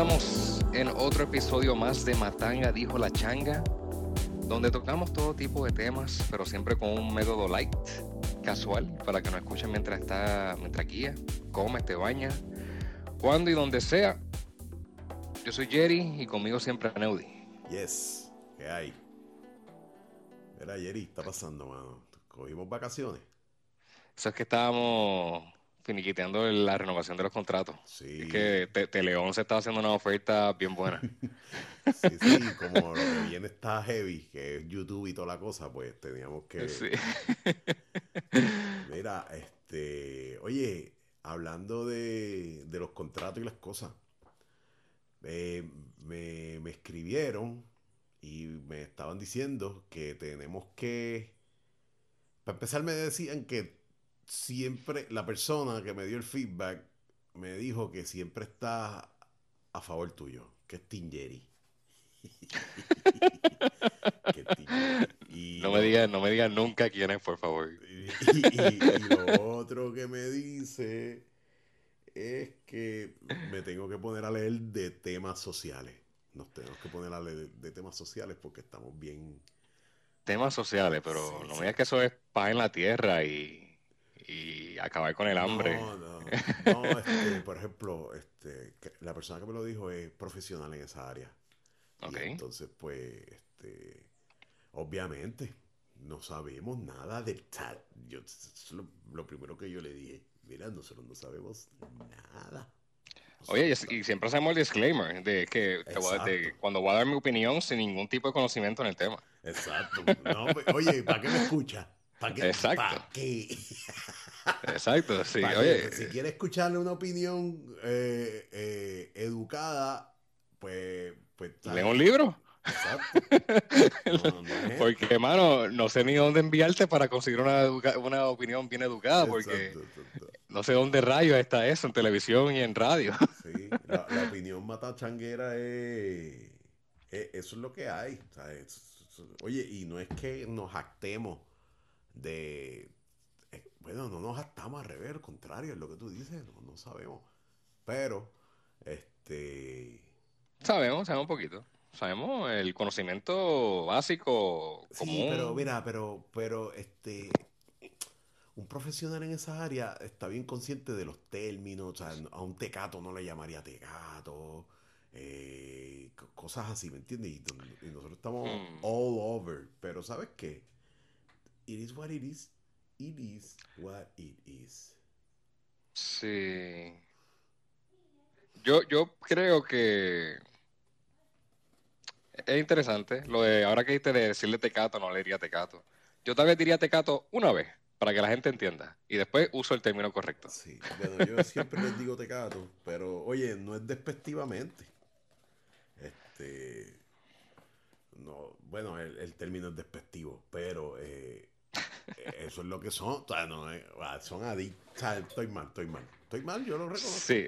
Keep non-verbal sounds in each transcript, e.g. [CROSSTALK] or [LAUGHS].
estamos en otro episodio más de Matanga Dijo la Changa, donde tocamos todo tipo de temas, pero siempre con un método light, casual, para que nos escuchen mientras está, mientras guía, come, te baña, cuando y donde sea. Yo soy Jerry y conmigo siempre Neudi. Yes, ¿qué hay? Era Jerry, está pasando, mano. Cogimos vacaciones. Eso es que estábamos finiquiteando la renovación de los contratos. Sí. Es que Te- Teleón se está haciendo una oferta bien buena. [LAUGHS] Sí, sí, como lo que viene está heavy, que es YouTube y toda la cosa, pues teníamos que. Sí. [LAUGHS] Mira, este. Oye, hablando de, de los contratos y las cosas, eh, me, me escribieron y me estaban diciendo que tenemos que. Para empezar, me decían que siempre la persona que me dio el feedback me dijo que siempre está a favor tuyo, que es Tingeri. [LAUGHS] Y No me digas, no me digas nunca quién es, por favor. [LAUGHS] y, y- y lo otro que me dice es que me tengo que poner a leer de temas sociales. Nos tenemos que poner a leer de temas sociales porque estamos bien. Temas sociales, pero Sí, no me digas que eso es paz en la tierra y, y acabar con el hambre. No, no, no, este, por ejemplo, este, la persona que me lo dijo es profesional en esa área. Y Ok. entonces, pues, este, obviamente, no sabemos nada del chat. Yo, lo, lo primero que yo le dije, mira, nosotros no sabemos nada. Oye, y, y siempre hacemos el disclaimer de que te voy a- de Exacto. cuando voy a dar mi opinión sin ningún tipo de conocimiento en el tema. Exacto. No, pues, oye, ¿para qué me escucha? ¿Para qué? Exacto. ¿Para qué? Exacto, [LAUGHS] sí. Oye, Si quiere escucharle una opinión eh, eh, educada, pues... pues lee un libro. Exacto. [LAUGHS] No, no es- Porque, hermano, no sé ni dónde enviarte para conseguir una, una opinión bien educada, porque Exacto, exacto. no sé dónde rayos está eso en televisión y en radio. [LAUGHS] Sí, la, la opinión mata changuera es, es- Eso es lo que hay. o sea, es- es- oye, y no es que nos jactemos de. Bueno, no nos jactamos al revés, al contrario, es lo que tú dices, no, no sabemos. Pero, este. Sabemos, sabemos un poquito. Sabemos el conocimiento básico, Sí, común. pero mira, pero, pero este. Un profesional en esa área está bien consciente de los términos, o sea, a un tecato no le llamaría tecato, eh, co- cosas así, ¿me entiendes? Y nosotros estamos Hmm. all over, pero ¿sabes qué? It is what it is, it is what it is. Sí. Yo, yo creo que es interesante lo de ahora que dijiste de decirle tecato, no le diría tecato. Yo tal vez diría tecato una vez para que la gente entienda y después uso el término correcto. Sí, bueno, yo siempre les digo tecato, pero oye, no es despectivamente. Este, no, bueno, el, el término es despectivo, pero eh, eso es lo que son, o sea, no, es- ah, son sea, estoy mal, estoy mal, estoy mal, yo lo reconozco. Sí.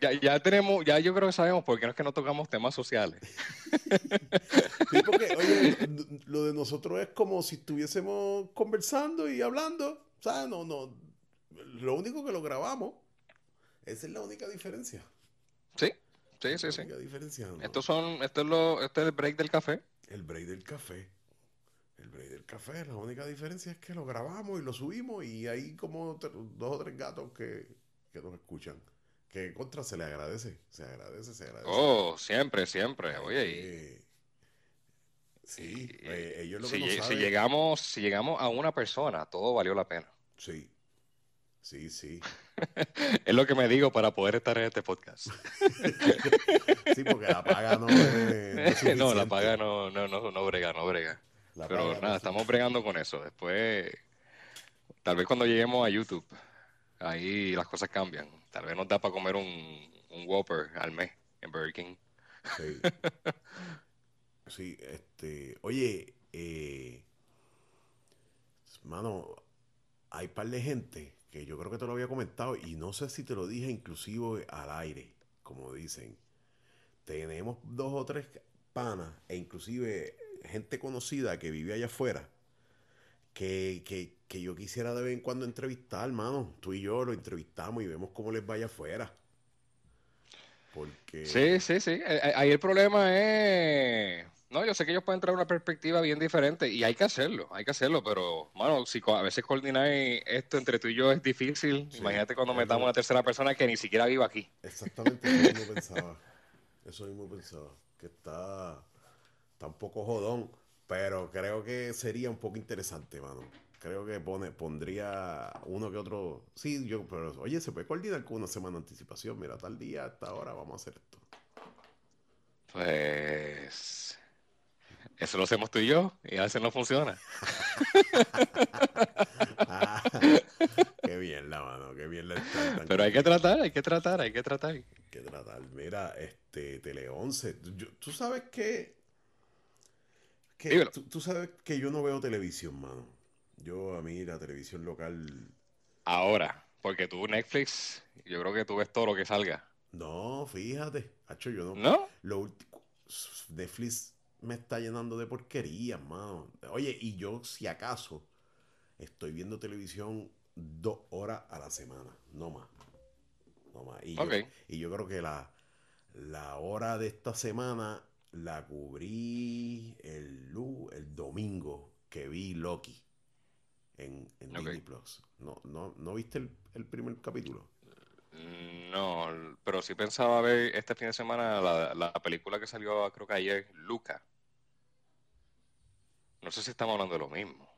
Ya, ya tenemos, ya yo creo que sabemos por qué no es que no tocamos temas sociales. Sí, porque, oye, lo de nosotros es como si estuviésemos conversando y hablando, o sea, no, no, lo único que lo grabamos, esa es la única diferencia. Sí, sí, sí, La sí. única diferencia, ¿no? Estos son, esto es lo, este es el break del café. El break del café. El break del café, la única diferencia es que lo grabamos y lo subimos y hay como dos o tres gatos que, que nos escuchan. Que contra se le agradece, se agradece, se agradece. Oh, siempre, siempre. Oye, Eh, sí, y- eh, ellos lo si, que no lle- si llegamos, si llegamos a una persona, todo valió la pena. Sí, sí, sí. [LAUGHS] Es lo que me digo para poder estar en este podcast. [LAUGHS] Sí, porque la paga no es, no es [LAUGHS] No, la paga no, no, no, no brega, no brega. La Pero paga nada, es estamos bregando con eso. Después, tal vez cuando lleguemos a YouTube, ahí las cosas cambian. Tal vez nos da para comer un, un Whopper al mes en Burger King. Sí. [LAUGHS] Sí, este. Oye, eh, mano, hay par de gente que yo creo que te lo había comentado y no sé si te lo dije inclusive al aire, como dicen. Tenemos dos o tres panas e inclusive gente conocida que vive allá afuera que, que, que yo quisiera de vez en cuando entrevistar, hermano. Tú y yo lo entrevistamos y vemos cómo les vaya afuera. Porque... Sí, sí, sí. Eh, eh, ahí el problema es... No, yo sé que ellos pueden traer una perspectiva bien diferente y hay que hacerlo, hay que hacerlo, pero, bueno, si a veces coordinar esto entre tú y yo es difícil, imagínate cuando metamos a una tercera persona que ni siquiera vive aquí. Exactamente, eso mismo pensaba. Eso mismo pensaba. Que está, está un poco jodón, pero creo que sería un poco interesante, mano. Creo que pone, pondría uno que otro. Sí, yo, pero oye, se puede coordinar con una semana de anticipación. Mira, tal día, hasta ahora vamos a hacer esto. Pues. Eso lo hacemos tú y yo, y a veces no funciona. Ah, [LAUGHS] qué bien la mano, qué bien la Pero hay que tratar, hay que tratar, hay que tratar. Hay que tratar. Mira, este, Tele 11. Tú sabes que. Que tú, tú, sabes que yo no veo televisión, mano. Yo, a mí, la televisión local. Ahora, porque tú, Netflix, yo creo que tú ves todo lo que salga. No, fíjate. Hacho, yo no. ¿No? Lo último. Netflix me está llenando de porquería, mano. Oye, y yo, si acaso, estoy viendo televisión dos horas a la semana, no más. No más. Y, yo, y yo creo que la, la hora de esta semana la cubrí el, el domingo que vi Loki en, en Disney Plus. ¿No, no, ¿No viste el, el primer capítulo? No, pero sí pensaba ver este fin de semana la, la película que salió, creo que ayer, Luca. No sé si estamos hablando de lo mismo.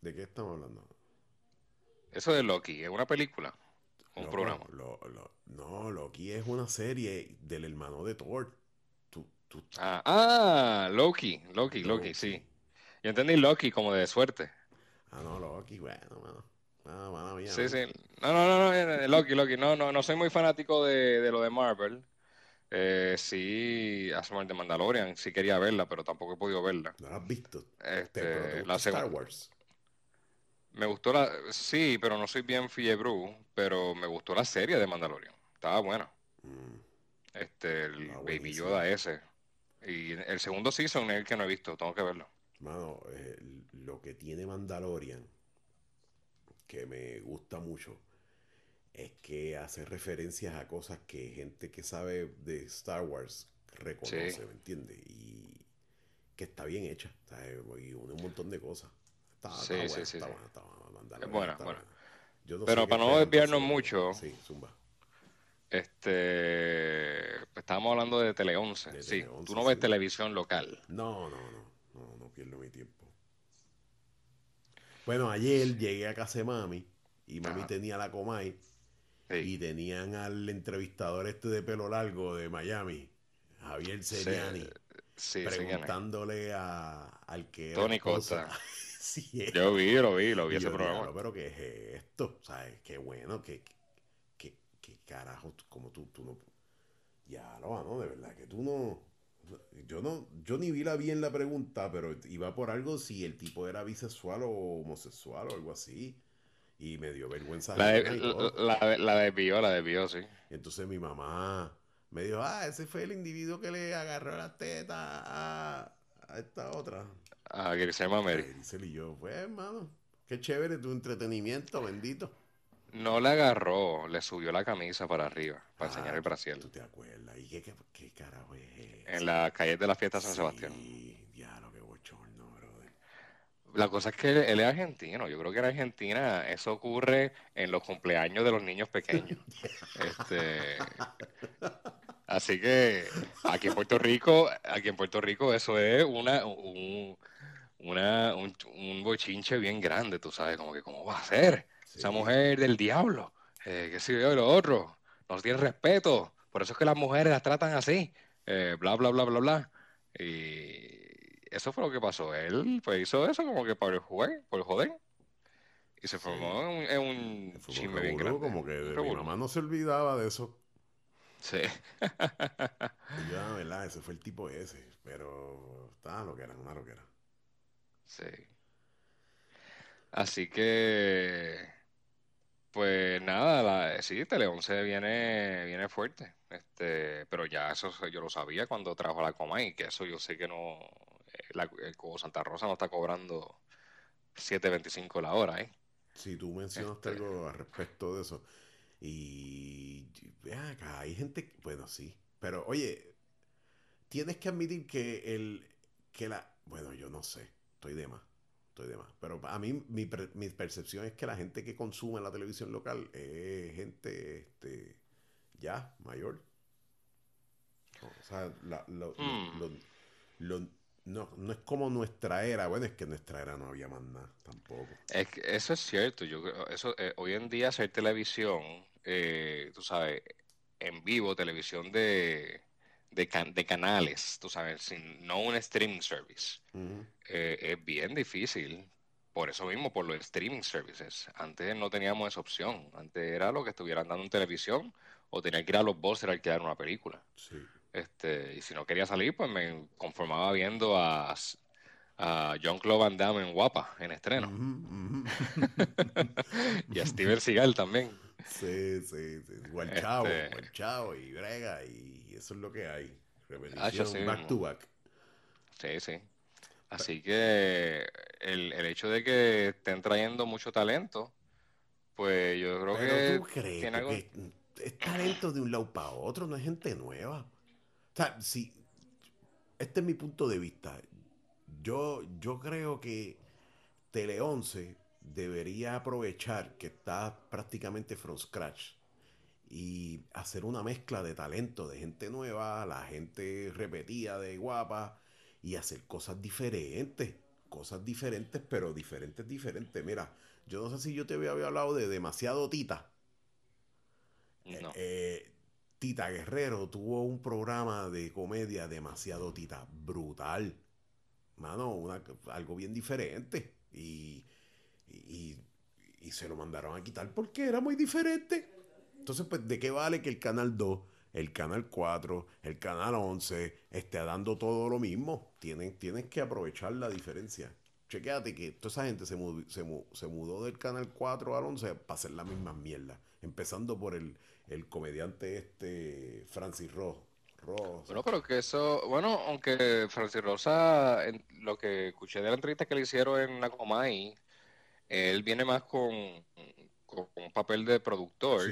¿De qué estamos hablando? Eso de Loki, ¿es una película? ¿Un programa? no, Loki es una serie del hermano de Thor. Ah, ah, Loki, Loki, Loki, sí. Yo entendí Loki como de suerte. Ah, no, Loki, bueno, mano. Ah, mano mía, sí, sí. No, no, no, no, eh, eh, Loki, Loki. No, no, no soy muy fanático de, de lo de Marvel. Eh, sí, hace de Mandalorian, sí quería verla, pero tampoco he podido verla. ¿No la has visto? Este, la Star Wars. Me gustó la. Sí, pero no soy bien Fiebru, pero me gustó la serie de Mandalorian. Estaba buena. Mm. Este, el Baby Yoda ese. Y el segundo season es el que no he visto, tengo que verlo. Mano, eh, lo que tiene Mandalorian, que me gusta mucho, es que hace referencias a cosas que gente que sabe de Star Wars reconoce, ¿me entiendes? Y que está bien hecha, y une un montón de cosas. Está, sí, está sí, sí, está buena, está buena, buena, buena. Pero para no desviarnos mucho, sí, zumba. Este, estábamos hablando de Tele 11. sí, tú no ves televisión local. No, no, no, no, no pierdo mi tiempo. Bueno, ayer llegué a casa de mami y mami tenía la Comay y tenían al entrevistador este de pelo largo de Miami, Javier Seriani, preguntándole a, al que Tony Costa. [LAUGHS] Yo vi, lo vi, lo vi ese programa. Pero ¿qué es esto? ¿Sabes? Qué bueno, qué, qué, carajo, como tú, tú no... Ya lo ¿no? De verdad que tú no... Yo no, yo ni vi la bien la pregunta, pero iba por algo si el tipo era bisexual o homosexual o algo así. Y me dio vergüenza. La, de, la, la, desvió, la desvió, sí. Entonces mi mamá me dijo, ah, ese fue el individuo que le agarró la teta a, esta otra. Ah, que se llama Mary. Y yo, pues hermano, qué chévere tu entretenimiento, bendito. No le agarró, le subió la camisa para arriba, para enseñar el ah, brasier. ¿Tú te acuerdas? ¿Y qué, qué, carajo es En la calle de la fiesta San Sebastián. La cosa es que él, es argentino. Yo creo que en Argentina eso ocurre en los cumpleaños de los niños pequeños. [LAUGHS] este, así que aquí en Puerto Rico, aquí en Puerto Rico eso es una, un, una, un, bochinche bien grande, tú sabes, como que cómo va a ser esa mujer del diablo, eh, qué sé yo, y lo otro, no tiene respeto, por eso es que las mujeres las tratan así, eh, bla, bla, bla, bla, bla. Y eso fue lo que pasó. Él pues hizo eso como que para el juego, por el joder. Y se formó en un, chisme bien grande. Como que mi mamá no se olvidaba de eso. Sí. [LAUGHS] [LAUGHS] ya, ¿verdad? Ese fue el tipo ese. Pero estaba lo que era, una lo que era. Sí. Así que, pues nada, la, sí, Tele 11 viene, viene fuerte. Este, pero ya eso yo lo sabía cuando trajo la coma y que eso yo sé que no, la, el eh, Santa Rosa no está cobrando 7.25 la hora, ¿eh? Sí, tú mencionaste este algo al respecto de eso. Y acá hay gente, bueno, sí, pero oye, tienes que admitir que el que la bueno, yo no sé, estoy de más. Estoy de más. Pero a mí mi, mi percepción es que la gente que consume la televisión local es gente este, ya mayor. O sea, hmm. lo, no, no es como nuestra era. Bueno, es que en nuestra era no había más nada tampoco. Es que eso es cierto. Yo eso eh, hoy en día hacer televisión, eh, tú sabes, en vivo, televisión de, de, canales, tú sabes, sin, no un streaming service, eh, es bien difícil. Por eso mismo, por los streaming services. Antes no teníamos esa opción. Antes era lo que estuvieran dando en televisión o tenía que ir a los bosses a alquilar una película. Sí. Este, y si no quería salir, pues me conformaba viendo a, a John Claude Van Damme en Guapa, en estreno. [LAUGHS] y a Steven Seagal también. Sí, sí, sí. Guanchao, este... y brega, y eso es lo que hay. Repetición, back to back. Sí, sí. Así que el, el, hecho de que estén trayendo mucho talento, pues yo creo que. ¿Tú crees que es talento de un lado para otro? No es gente nueva. O sea, si, este es mi punto de vista. Yo, yo creo que Tele 11 debería aprovechar que está prácticamente from scratch y hacer una mezcla de talento, de gente nueva, la gente repetida, de guapa, y hacer cosas diferentes. Cosas diferentes, pero diferentes, diferentes. Mira, yo no sé si yo te había hablado de demasiado Tita. No. Eh, Tita Guerrero tuvo un programa de comedia demasiado Tita, brutal. Mano, algo bien diferente. Y, y, se lo mandaron a quitar porque era muy diferente. Entonces, pues, ¿de qué vale que el canal 2, el canal 4, el canal 11 esté dando todo lo mismo? Tienen, tienen que aprovechar la diferencia. Chequéate que toda esa gente se mudó, se, se mudó del canal 4 al 11 para hacer la misma mierda. Empezando por el, el comediante este Francis Ross. Bueno, pero que eso, bueno, aunque Francis Rosa, lo que escuché de la entrevista que le hicieron en Nacomay, él viene más con, un papel de productor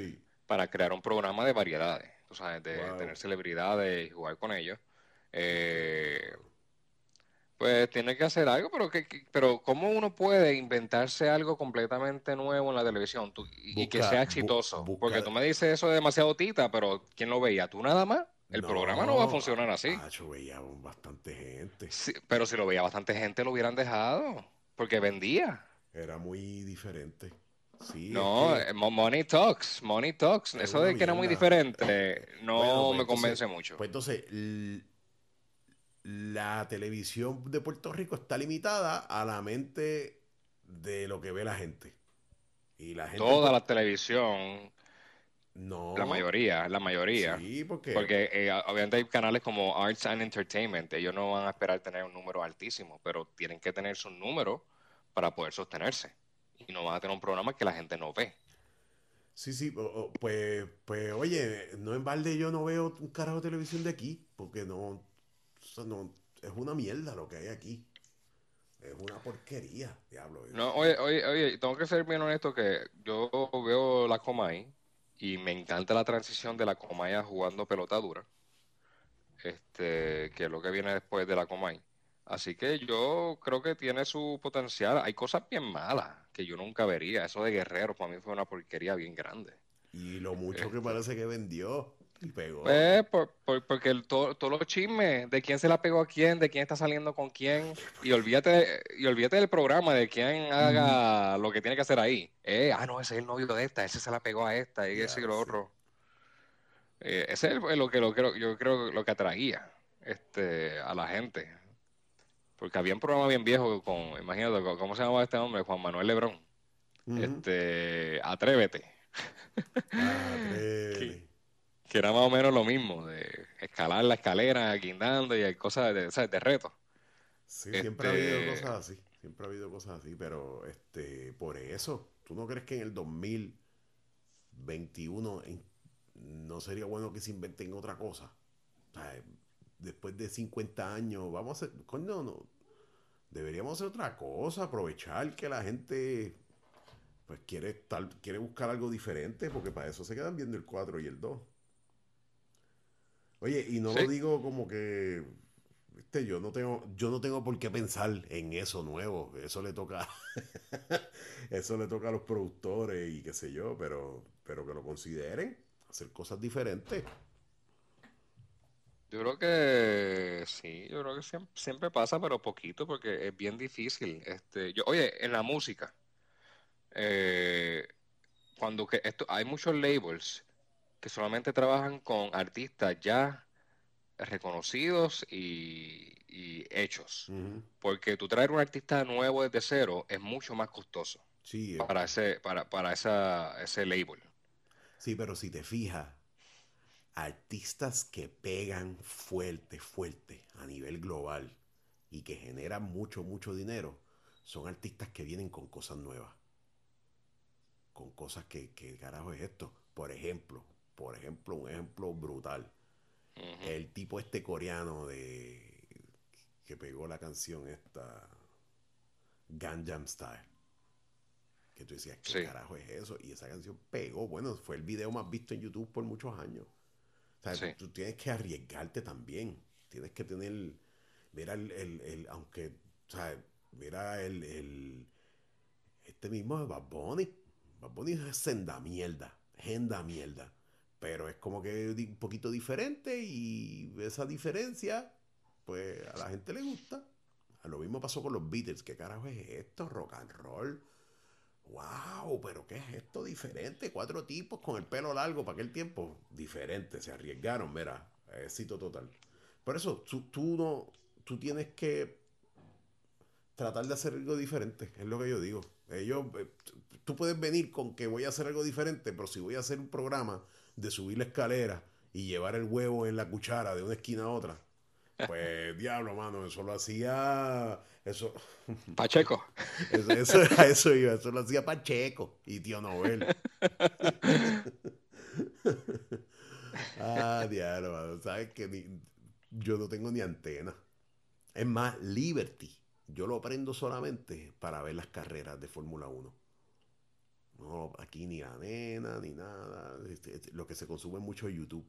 para crear un programa de variedades, sea, de tener celebridades y jugar con ellos. Eh, pues tiene que hacer algo, pero que, pero ¿cómo uno puede inventarse algo completamente nuevo en la televisión y, que sea exitoso? Porque tú me dices eso de demasiado tita, pero ¿quién lo veía? ¿Tú nada más? El programa no va a funcionar así. yo veía bastante gente. pero si lo veía bastante gente, lo hubieran dejado, porque vendía. Era muy diferente. Sí, no, eh, Money Talks, Money Talks. Eso de que era muy diferente [LAUGHS] no pues me convence mucho. Pues entonces, la televisión de Puerto Rico está limitada a la mente de lo que ve la gente. Y la gente Toda la televisión. No. La mayoría, la mayoría. Sí, porque. Porque eh, obviamente hay canales como Arts and Entertainment. Ellos no van a esperar tener un número altísimo, pero tienen que tener su número para poder sostenerse. Y no van a tener un programa que la gente no ve. Sí, sí, pues, pues oye, no en balde yo no veo un carajo de televisión de aquí, porque no, no, es una mierda lo que hay aquí. Es una porquería, diablo. No, oye, oye, oye, tengo que ser bien honesto que yo veo la Comay y me encanta la transición de la Comay a jugando pelota dura. Este, que es lo que viene después de la Comay. Así que yo creo que tiene su potencial. Hay cosas bien malas que yo nunca vería. Eso de Guerrero para mí fue una porquería bien grande. Y lo mucho que este. parece que vendió. Y pegó. Pues, porque todos los chismes de quién se la pegó a quién, de quién está saliendo con quién, y olvídate, y olvídate del programa, de quién haga lo que tiene que hacer ahí. Eh, ah, no, ese es el novio de esta, ese se la pegó a esta, y ese y lo otro. Eh, ese es lo que lo, yo creo lo que atraía este, a la gente. Porque había un programa bien viejo con, imagínate, ¿cómo se llamaba este hombre? Juan Manuel Lebrón. Este, Atrévete. Atrévete. que, era más o menos lo mismo, de escalar la escalera, guindando y hay cosas de, ¿sabes? de reto. Sí, siempre ha habido este cosas así, siempre ha habido cosas así, pero este, por eso, ¿tú no crees que en el 2021 no sería bueno que se inventen otra cosa? O sea, después de 50 años, vamos a hacer, coño, no, deberíamos hacer otra cosa, aprovechar que la gente pues quiere estar, quiere buscar algo diferente, porque para eso se quedan viendo el 4 y el 2. Oye, y no lo digo como que viste, yo no tengo yo no tengo por qué pensar en eso nuevo, eso le toca [LAUGHS] eso le toca a los productores y qué sé yo, pero pero que lo consideren, hacer cosas diferentes. Yo creo que sí, yo creo que siempre, pasa, pero poquito, porque es bien difícil. Este, yo, oye, en la música, eh, cuando que esto, hay muchos labels que solamente trabajan con artistas ya reconocidos y, hechos. Porque tú traer un artista nuevo desde cero es mucho más costoso sí, para, ese, para, para esa, ese label. Sí, pero si te fijas, artistas que pegan fuerte, fuerte a nivel global y que generan mucho, mucho dinero, son artistas que vienen con cosas nuevas. Con cosas que, que carajo es esto. Por ejemplo, por ejemplo, un ejemplo brutal. El tipo este coreano de que pegó la canción esta Gangnam Style. Que tú decías, ¿qué carajo es eso? Y esa canción pegó. Bueno, fue el video más visto en YouTube por muchos años. O sea, tú, tienes que arriesgarte también. Tienes que tener. Mira el. el, aunque. O sea, mira el, el. Este mismo es Bad Bunny. Bad Bunny es senda mierda. Genda mierda. Pero es como que un poquito diferente y esa diferencia, pues a la gente le gusta. Lo mismo pasó con los Beatles. ¿Qué carajo es esto? Rock and roll wow, pero ¿qué es esto diferente? Cuatro tipos con el pelo largo para aquel tiempo, diferente, se arriesgaron, mira, éxito total. Por eso, tú, no, tú tienes que tratar de hacer algo diferente, es lo que yo digo. Ellos, eh, tú puedes venir con que voy a hacer algo diferente, pero si voy a hacer un programa de subir la escalera y llevar el huevo en la cuchara de una esquina a otra, pues diablo, mano, eso lo hacía. Eso. [LAUGHS] Pacheco. Eso, eso, [LAUGHS] eso iba, eso lo hacía Pacheco y tío Nobel. [LAUGHS] ah, diablo, mano. Sabes que yo no tengo ni antena. Es más, Liberty. Yo lo prendo solamente para ver las carreras de Fórmula 1. No, aquí ni la nena, ni nada. Este, este, lo que se consume mucho es YouTube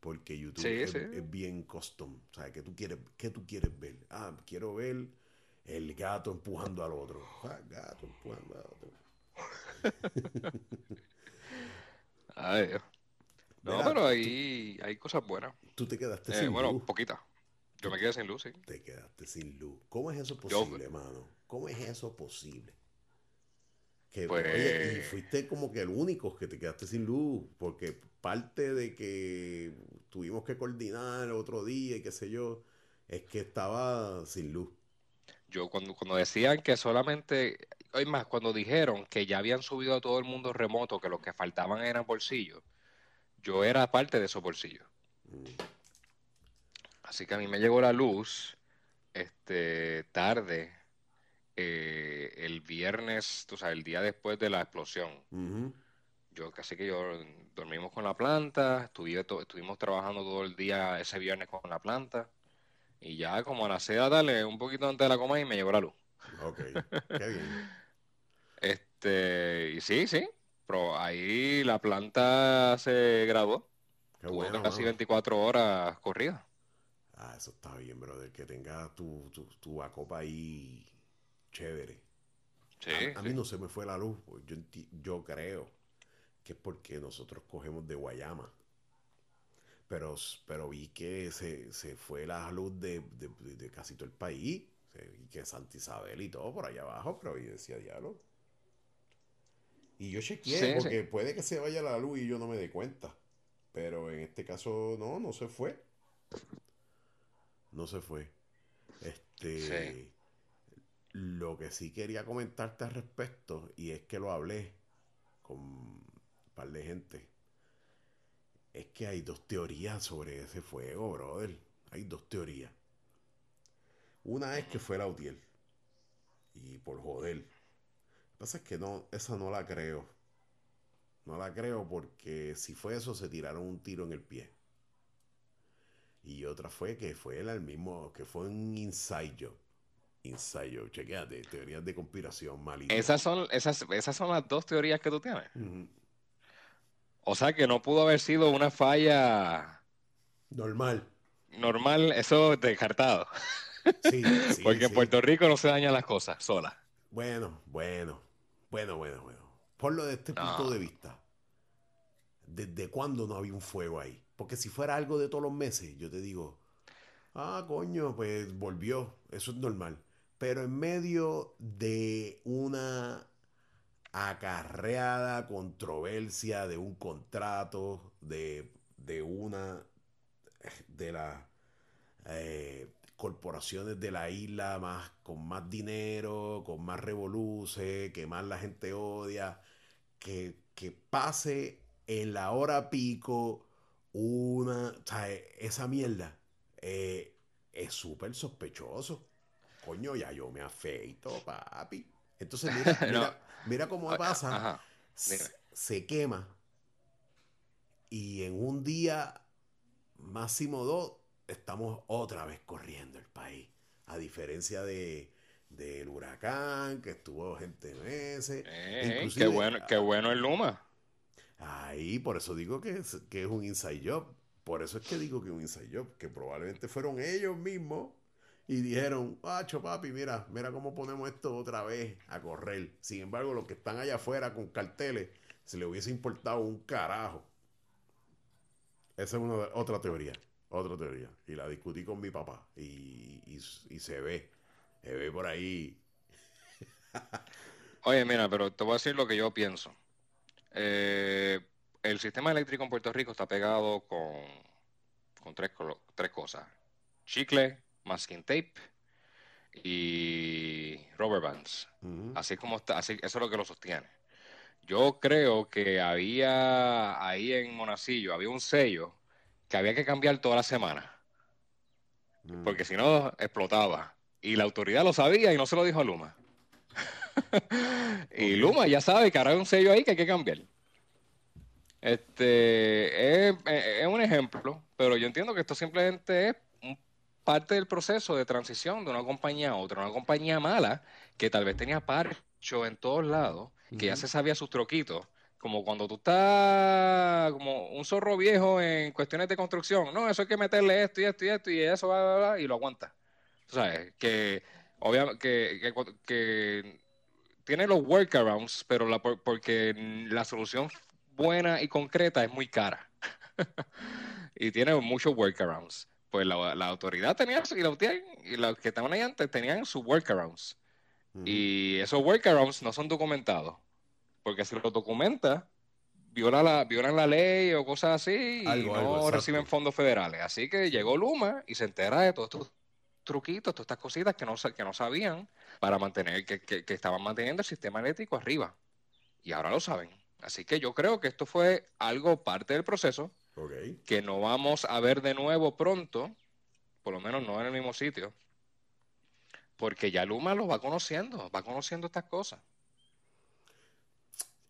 porque YouTube es, bien custom. O sea, ¿qué tú, quieres, ¿qué tú quieres ver? Ah, quiero ver el gato empujando al otro. Ah, gato empujando al otro. [LAUGHS] Ay, no, pero ahí hay cosas buenas. Tú te quedaste eh, sin bueno, luz. Bueno, poquita. Yo me quedé sin luz, sí. Te quedaste sin luz. ¿Cómo es eso posible, hermano? ¿Cómo es eso posible? Que, pues... oye, y fuiste como que el único que te quedaste sin luz, porque parte de que tuvimos que coordinar otro día y qué sé yo, es que estaba sin luz. Yo cuando, cuando decían que solamente, hoy más, cuando dijeron que ya habían subido a todo el mundo remoto, que lo que faltaban eran bolsillos, yo era parte de esos bolsillos. Mm. Así que a mí me llegó la luz este tarde eh, el viernes, tú sabes, el día después de la explosión yo casi que yo dormimos con la planta, estuvimos trabajando todo el día ese viernes con la planta y ya como a la seda dale un poquito antes de la coma y me llegó la luz. Ok, qué bien. [LAUGHS] este, y sí, sí, pero ahí la planta se graduó. Qué bueno, casi 24 horas corrida. Ah, eso está bien, brother, que tenga tu, tu, tu acopa ahí chévere. Sí, a, mí no se me fue la luz, pues, yo, yo creo que es porque nosotros cogemos de Guayama. Pero, pero vi que se, fue la luz de, casi todo el país. Y que Santa Isabel y todo por allá abajo, pero ahí decía diálogo. Y yo chequeé, porque puede que se vaya la luz y yo no me dé cuenta. Pero en este caso, no, no se fue. No se fue. Este. Lo que sí quería comentarte al respecto, y es que lo hablé con de gente. Es que hay dos teorías sobre ese fuego, brother. Hay dos teorías. Una es que fue la Utiel. Y por joder. Lo que pasa es que no, esa no la creo. No la creo porque si fue eso, se tiraron un tiro en el pie. Y otra fue que fue el mismo, que fue un inside job. Inside job, chequeate, teorías de conspiración malitas. Esas son, esas, esas son las dos teorías que tú tienes. O sea que no pudo haber sido una falla Normal. Normal, eso descartado. Sí, [LAUGHS] sí, Porque en sí. Puerto Rico no se dañan las cosas solas. Bueno, bueno, bueno, bueno, bueno. Ponlo de este No. punto de vista. ¿Desde cuándo no había un fuego ahí? Porque si fuera algo de todos los meses, yo te digo, ah, coño, pues volvió, eso es normal. Pero en medio de una acarreada controversia de un contrato, de, de una de las eh, corporaciones de la isla más, con más dinero, con más revoluce, que más la gente odia, que, que pase en la hora pico una, o sea, esa mierda eh, es súper sospechoso. Coño, ya yo me afeito, papi. Entonces, mira, [LAUGHS] No. mira, mira cómo pasa. Ajá. Se, quema. Y en un día, máximo dos, estamos otra vez corriendo el país. A diferencia de del huracán, que estuvo gente meses. Inclusive- qué bueno, qué bueno el Luma. Ahí, por eso digo que es, que es un inside job. Por eso es que digo que es un inside job. Que probablemente fueron ellos mismos y dijeron, acho papi, mira, mira cómo ponemos esto otra vez a correr. Sin embargo, los que están allá afuera con carteles, se le hubiese importado un carajo. Esa es una, otra teoría. Otra teoría. Y la discutí con mi papá. Y, y- se ve. Se ve por ahí. [LAUGHS] Oye, mira, pero te voy a decir lo que yo pienso. Eh, el sistema eléctrico en Puerto Rico está pegado con, con tres, tres cosas. Chicle, masking tape y rubber bands. Ujú. Así es como está, así, eso es lo que lo sostiene. Yo creo que había ahí en Monacillo, había un sello que había que cambiar toda la semana, Mm. porque si no explotaba. Y la autoridad lo sabía y no se lo dijo a Luma. [LAUGHS] y. Luma ya sabe que ahora hay un sello ahí que hay que cambiar. Este es, es- un ejemplo, pero yo entiendo que esto simplemente es parte del proceso de transición de una compañía a otra, una compañía mala que tal vez tenía parcho en todos lados, que ya se sabía sus troquitos, como cuando tú estás como un zorro viejo en cuestiones de construcción, no, eso hay que meterle esto y esto y esto y eso, bla, bla, bla, y lo aguanta. Tú sabes, que obviamente que, que, cu- que tiene los workarounds, pero la, por- porque la solución buena y concreta es muy cara. [LAUGHS] y tiene muchos workarounds. Pues la, la autoridad tenía y, la, y los que estaban ahí antes tenían sus workarounds. Y esos workarounds no son documentados. Porque si los documenta, viola la, violan la ley o cosas así y Algo, no algo, reciben fondos federales. Así que llegó Luma y se entera de todos estos truquitos, todas estas cositas que no, que no sabían para mantener, que, que- que estaban manteniendo el sistema eléctrico arriba. Y ahora lo saben. Así que yo creo que esto fue algo parte del proceso Que no vamos a ver de nuevo pronto, por lo menos no en el mismo sitio, porque ya Luma lo va conociendo, va conociendo estas cosas.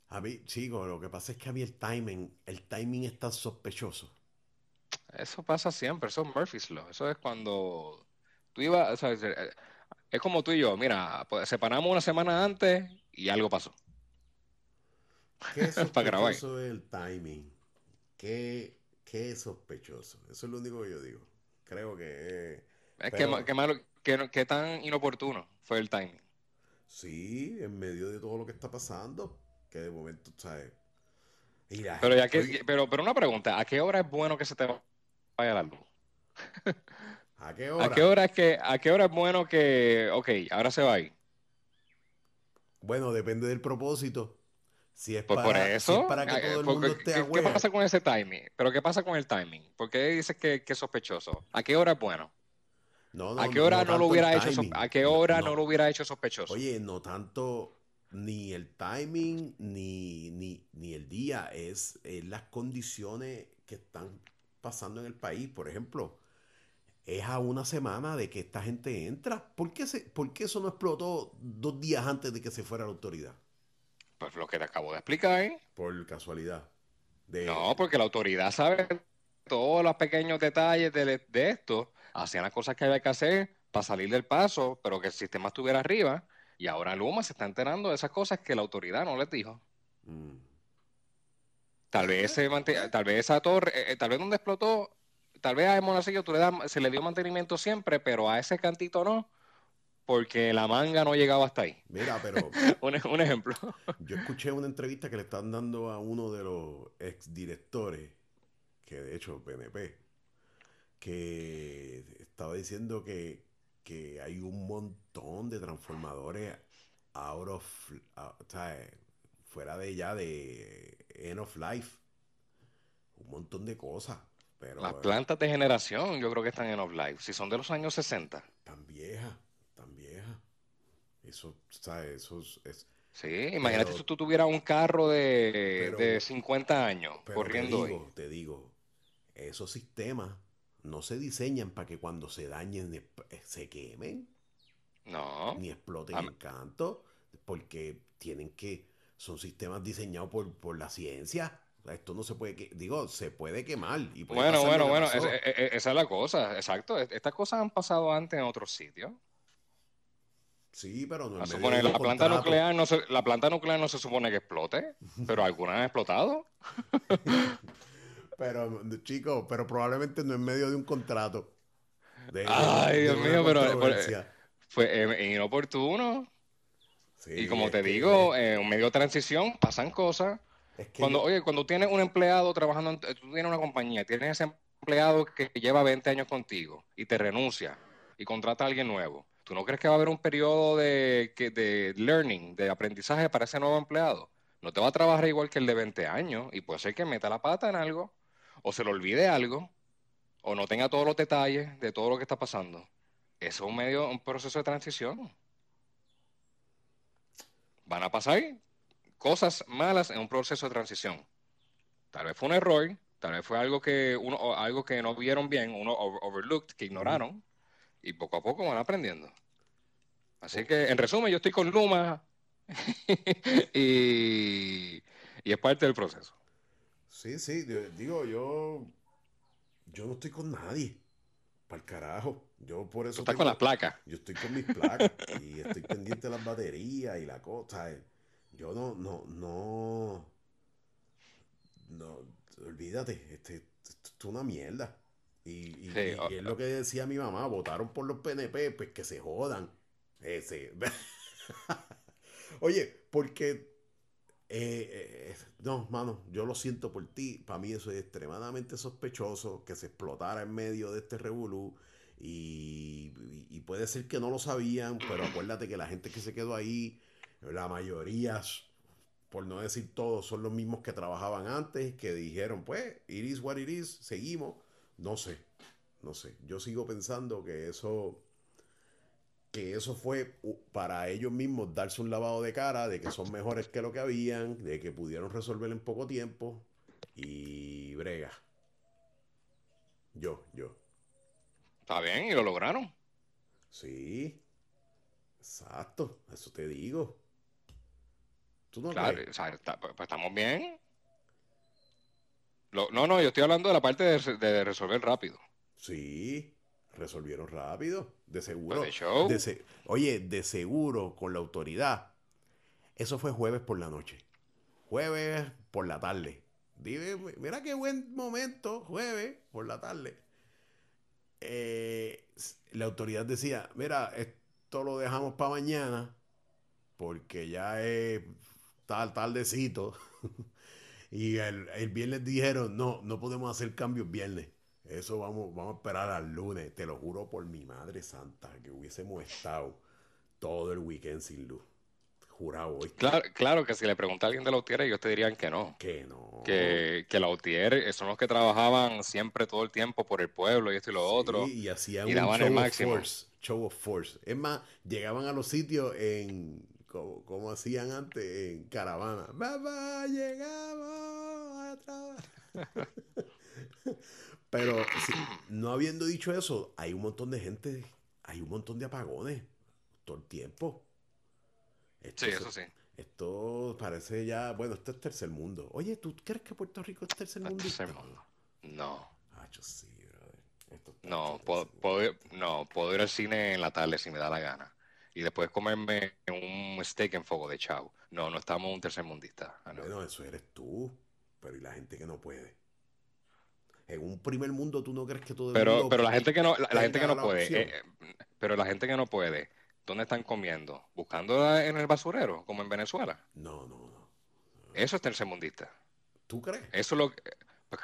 A mí, chico, lo que pasa es que a mí el timing, el timing es tan sospechoso. Eso pasa siempre, eso es Murphy's Law, eso es cuando tú ibas, o sea, es, es como tú y yo, mira, pues separamos una semana antes y algo pasó. Qué [LAUGHS] Pa' grabar. sospechoso es el timing. Qué, qué sospechoso. Eso es lo único que yo digo. Creo que eh, Es que, Pero- ma- que malo, que, tan inoportuno fue el timing. sí, en medio de todo lo que está pasando, que de momento, ¿sabes? Mira, Pero ya que, oye, pero, pero una pregunta, ¿a qué hora es bueno que se te vaya la [LAUGHS] luz? ¿a qué hora? ¿A qué hora es que, a qué hora es bueno que, ok, ahora se va a ir? Bueno, depende del propósito. Si es Pues para, por si es eso, para que todo el mundo esté ¿qué, qué pasa con ese timing? ¿Pero qué pasa con el timing? ¿Por qué dices que, que es sospechoso? ¿A qué hora es bueno? No, no, ¿A qué hora no, lo hubiera hecho, timing. a qué hora no lo hubiera hecho sospechoso? Oye, no tanto ni el timing ni, ni, ni el día, es, es las condiciones que están pasando en el país. Por ejemplo, es a una semana de que esta gente entra. ¿Por qué, se, por qué eso no explotó dos días antes de que se fuera la autoridad? Pues lo que te acabo de explicar, ¿eh? Por casualidad. De, No, porque la autoridad sabe todos los pequeños detalles de, de esto, hacían las cosas que había que hacer para salir del paso, pero que el sistema estuviera arriba, y ahora Luma se está enterando de esas cosas que la autoridad no les dijo. Mm, Tal vez se tal vez esa torre, eh, eh, tal vez donde explotó, tal vez a Monacillo tú le das, se le dio mantenimiento siempre, pero a ese cantito no, porque la manga no llegaba hasta ahí. Mira, pero [LAUGHS] un, un ejemplo. yo escuché una entrevista que le están dando a uno de los exdirectores, que de hecho PNP, que estaba diciendo que, que hay un montón de transformadores fuera de ya de end of life. Un montón de cosas. Pero Las plantas de generación yo creo que están en off-life. Si son de los años 60. tan vieja, tan vieja. Eso, ¿sabes? Eso es, es- Sí, imagínate Pero- si tú tuvieras un carro de, Pero- de 50 años pero corriendo te digo, te digo, esos sistemas no se diseñan para que cuando se dañen eh, se quemen. No. ni exploten en canto, porque tienen que, son sistemas diseñados por, por la ciencia. Esto no se puede, digo, se puede quemar. Y puede Bueno, bueno, bueno, es- es- esa es la cosa, exacto. Es- Estas cosas han pasado antes en otros sitios. Sí, pero no la planta contrato. nuclear no se, la planta nuclear no se supone que explote, pero algunas han explotado. [LAUGHS] Pero, chicos, pero probablemente no en medio de un contrato. De- Ay, de Dios mío, pero- controversia. Fue eh, inoportuno. Sí, Y como te que- digo, en un medio de transición pasan cosas. es que Cuando, yo- oye, cuando tienes un empleado trabajando, en- tú tienes una compañía, tienes ese empleado que lleva 20 años contigo y te renuncia y contrata a alguien nuevo. ¿Tú no crees que va a haber un periodo de, de learning, de aprendizaje para ese nuevo empleado? No te va a trabajar igual que el de 20 años y puede ser que meta la pata en algo o se le olvide algo o no tenga todos los detalles de todo lo que está pasando. Eso es un medio, un proceso de transición. Van a pasar cosas malas en un proceso de transición. Tal vez fue un error, tal vez fue algo que uno, algo que no vieron bien, uno over- overlooked, que ignoraron, y poco a poco van aprendiendo. Así que, en resumen, yo estoy con Luma [LAUGHS] y, y es parte del proceso. Sí, sí, digo, yo, yo no estoy con nadie. Para el carajo. Yo por eso Tú estás tengo- con las placas. Yo estoy con mis placas y estoy pendiente de las baterías y la cosa. Yo no, no, no, no, olvídate, este, esto es una mierda. Y, y- Sí, y- o- y es lo que decía mi mamá, votaron por los PNP, pues que se jodan. Ese. [LAUGHS] Oye, porque, eh, eh, no, mano, yo lo siento por ti, para mí eso es extremadamente sospechoso que se explotara en medio de este revolú. Y, y- y puede ser que no lo sabían, pero acuérdate que la gente que se quedó ahí, la mayoría, por no decir todos, son los mismos que trabajaban antes, que dijeron, pues, it is what it is, seguimos. No sé, no sé. Yo sigo pensando que eso, que eso fue para ellos mismos darse un lavado de cara, de que son mejores que lo que habían, de que pudieron resolver en poco tiempo y brega. Yo, yo. Está bien, y lo lograron. Sí, exacto, eso te digo. ¿Tú no Claro, crees? o sea, está- pues pues estamos bien. Lo- no, no, yo estoy hablando de la parte de, re- de resolver rápido. Sí, resolvieron rápido, de seguro. Pues. De se- Oye, de seguro con la autoridad. Eso fue jueves por la noche. Jueves por la tarde. Dime, mira qué buen momento, jueves por la tarde. Eh, la autoridad decía, mira, esto lo dejamos para mañana porque ya es tal, tardecito. [LAUGHS] y el, el viernes dijeron, no, no podemos hacer cambios viernes. Eso vamos, vamos a esperar al lunes. Te lo juro por mi madre santa, que hubiésemos estado todo el weekend sin luz. Jurado hoy. Claro, claro que si le pregunta a alguien de la UTIER, ellos te dirían que no. Que no. Que, que la UTIER son los que trabajaban siempre todo el tiempo por el pueblo y esto y lo Sí, otro. y hacían y un daban el show of force. Show of force. Es más, llegaban a los sitios en. Como, como hacían antes, en caravana. Papá, llegamos a trabajar. [LAUGHS] Pero no habiendo dicho eso, hay un montón de gente, hay un montón de apagones todo el tiempo. Esto Sí, eso sí. Esto parece ya, bueno, esto es tercer mundo. Oye, ¿tú crees que Puerto Rico es tercer mundo? Tercer mundo. No, Ah, yo sí, brother. Esto está no, puedo, puedo no, puedo ir al cine en la tarde si me da la gana. Y después comerme un steak en fuego de chavo. No, no estamos un tercer mundista. Ah, no. Bueno, eso eres tú, pero ¿y la gente que no puede? En un primer mundo, ¿tú no crees que todo el Pero, mundo pero la gente que no, la, la gente que no puede, eh, eh, pero la gente que no puede, ¿dónde están comiendo? ¿Buscando en el basurero, como en Venezuela? No, no, no. Eso es tercermundista. ¿Tú crees? Eso es lo que, pues,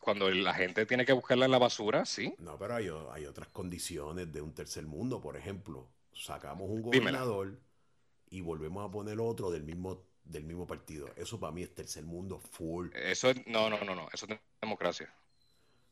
cuando la gente tiene que buscarla en la basura, sí. No, pero hay, hay otras condiciones de un tercer mundo. Por ejemplo, sacamos un Dímela. gobernador y volvemos a poner otro del mismo, del mismo partido. Eso para mí es tercer mundo full. Eso es, no, no, no, no, eso es democracia.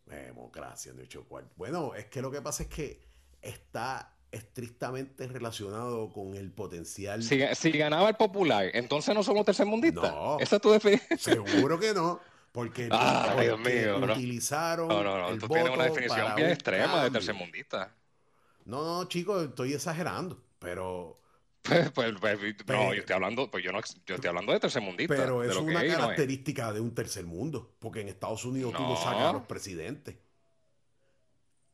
Democracia, he hecho cual. Bueno, es que lo que pasa es que está estrictamente relacionado con el potencial. Si, si ganaba el popular, entonces no somos tercermundistas. No. Esa es tu definición. [LAUGHS] Seguro que no. Porque, Ay, porque Dios mío, no. utilizaron. No, no, no, el tú tienes una voto definición bien extrema de tercermundista. No, no, chicos, estoy exagerando. Pero, Pues, pues, pues, no, Pero- yo estoy hablando, pues yo no, yo estoy hablando de tercermundista. pero de es lo una no es. característica de un tercer mundo. Porque en Estados Unidos tú no sacas a los presidentes.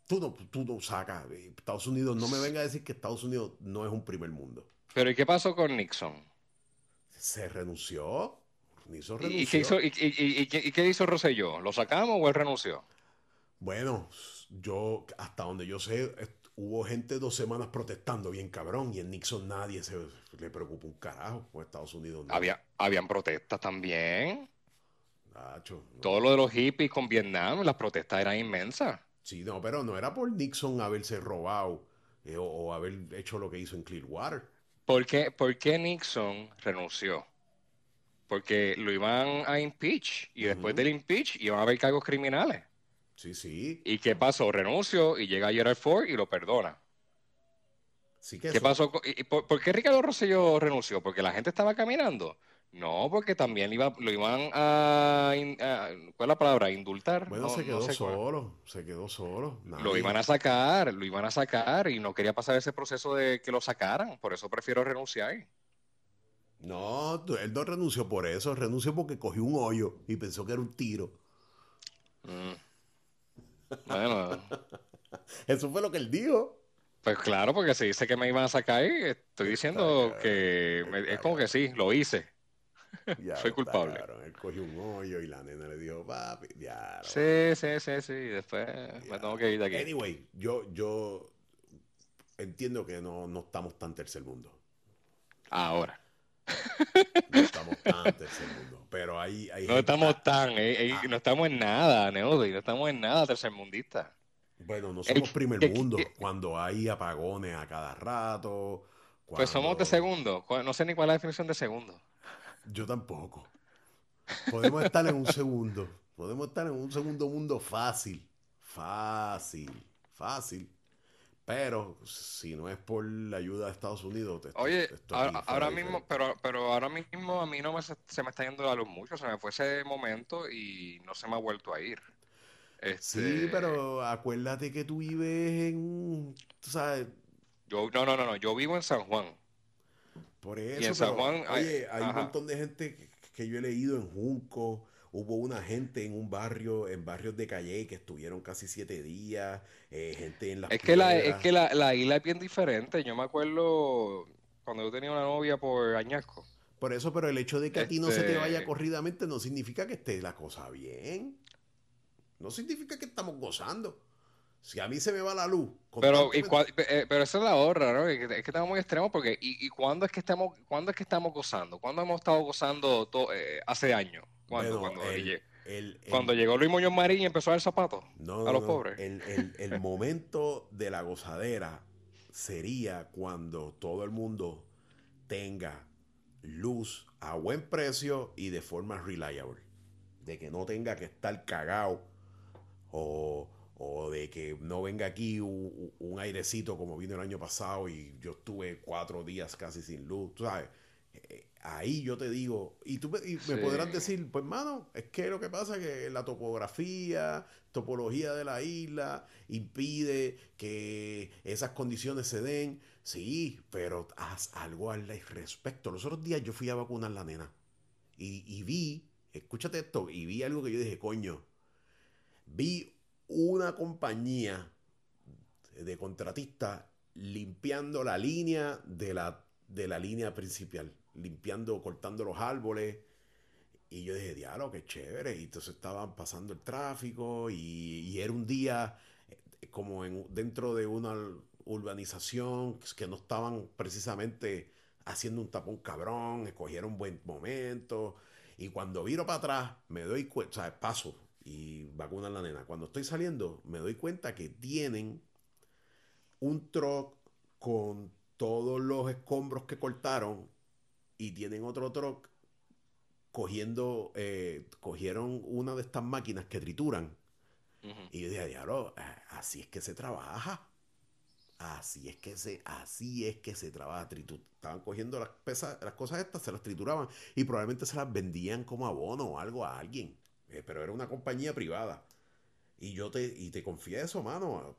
Tú no, tú no sacas. Estados Unidos, no me venga a decir que Estados Unidos no es un primer mundo. Pero ¿y qué pasó con Nixon? Se renunció. Nixon ¿Y, renunció. y qué hizo, y, y- y- y qué- hizo Rosselló? ¿Lo sacamos o él renunció? Bueno, yo, hasta donde yo sé, hubo gente dos semanas protestando bien cabrón y en Nixon nadie se le preocupó un carajo. O Estados Unidos no. Había, habían protestas también. Nacho, no. Todo lo de los hippies con Vietnam, las protestas eran inmensas. Sí, no, pero no era por Nixon haberse robado eh, o, o haber hecho lo que hizo en Clearwater. ¿Por qué, por qué Nixon renunció? Porque lo iban a impeach y después del impeach iban a haber cargos criminales. Sí, sí. ¿Y qué pasó? Renunció y llega Gerald Ford y lo perdona. Sí que ¿Qué eso- pasó? y- por, por qué Ricardo Rosselló renunció? ¿Porque la gente estaba caminando? No, porque también iba, lo iban a, ¿Cuál es la palabra? ¿Indultar? Bueno, No- se no quedó cuál. solo. Se quedó solo. Lo iban a sacar, lo iban a sacar y no quería pasar ese proceso de que lo sacaran. Por eso prefiero renunciar. No, él no renunció por eso. Renunció porque cogió un hoyo y pensó que era un tiro. Mm. Bueno, [LAUGHS] Eso fue lo que él dijo. pues claro, porque si dice que me iban a sacar, estoy diciendo que me- es como que sí, lo hice. Ya [LAUGHS] Soy culpable. sacaron. Él cogió un hoyo y la nena le dijo, papi, ya. Sí, sí, sí, sí. Después me ya". tengo que ir de aquí. Anyway, yo, yo entiendo que no, no estamos tan tercer mundo. Ahora. No estamos tan tercer mundo. Pero hay, hay No gente- estamos tan, eh, eh, Ah. no estamos en nada, Neody, no estamos en nada tercermundista. Bueno, no El- somos primer mundo cuando hay apagones a cada rato. Pues somos de segundo. No sé ni cuál es la definición de segundo. Yo tampoco. Podemos estar en un segundo. Podemos estar en un segundo mundo fácil. Fácil. Fácil. Pero si no es por la ayuda de Estados Unidos, te- Oye, esto aquí ahora, ahora mismo, pero, pero ahora mismo a mí no me, se, me está yendo la luz mucho. Se me fue ese momento y no se me ha vuelto a ir. Sí, Este, pero acuérdate que tú vives en, tú sabes, Yo, no, no, no, no. Yo vivo en San Juan. por en eso, San pero, Juan hay- oye, hay un montón de gente que, que yo he leído en Junco, hubo una gente en un barrio, en barrios de Calle que estuvieron casi siete días, eh, gente en las Es que, la, es que la, la isla es bien diferente. Yo me acuerdo cuando yo tenía una novia por Añasco. Por eso, pero el hecho de que a ti no se te Este- vaya corridamente no significa que esté la cosa bien. No significa que estamos gozando. Si a mí se me va la luz, Pero, y cua- eh, pero esa es la otra, ¿no? Es que, es que estamos muy extremos porque ¿y, y cuándo es que estamos cuándo es que estamos gozando? ¿Cuándo hemos estado gozando to- eh, hace años? ¿Cuándo? Bueno, cuando, el- lle- el- el- cuando llegó Luis Muñoz Marín y empezó a dar zapatos No, a los no, pobres. El, [LAUGHS] momento de la gozadera sería cuando todo el mundo tenga luz a buen precio y de forma reliable. De que no tenga que estar cagado o, o de que no venga aquí un, un airecito como vino el año pasado y yo estuve cuatro días casi sin luz. Tú sabes, ahí yo te digo, y tú me, y me Sí. podrás decir, pues mano, es que lo que pasa es que la topografía, topología de la isla impide que esas condiciones se den. Sí, pero haz algo al respecto. Los otros días yo fui a vacunar la nena y, y vi, escúchate esto, y vi algo que yo dije, coño, vi una compañía de contratista limpiando la línea de la, de la línea principal, limpiando, cortando los árboles Y yo dije, diablo, qué chévere. Y entonces estaban pasando el tráfico y, era un día eh, como en, dentro de una urbanización que no estaban precisamente haciendo un tapón cabrón, escogieron un buen momento. Y cuando viro para atrás, me doy cuenta, o sea, paso y vacunan la nena. Cuando estoy saliendo, me doy cuenta que tienen un truck con todos los escombros que cortaron y tienen otro truck cogiendo, eh, cogieron una de estas máquinas que trituran. Y yo dije, diablo, así es que se trabaja. Así es que se, así es que se trabaja. estaban cogiendo las, pesas, las cosas estas, se las trituraban y probablemente se las vendían como abono o algo a alguien. Eh, pero era una compañía privada. Y yo te, y te confieso, mano,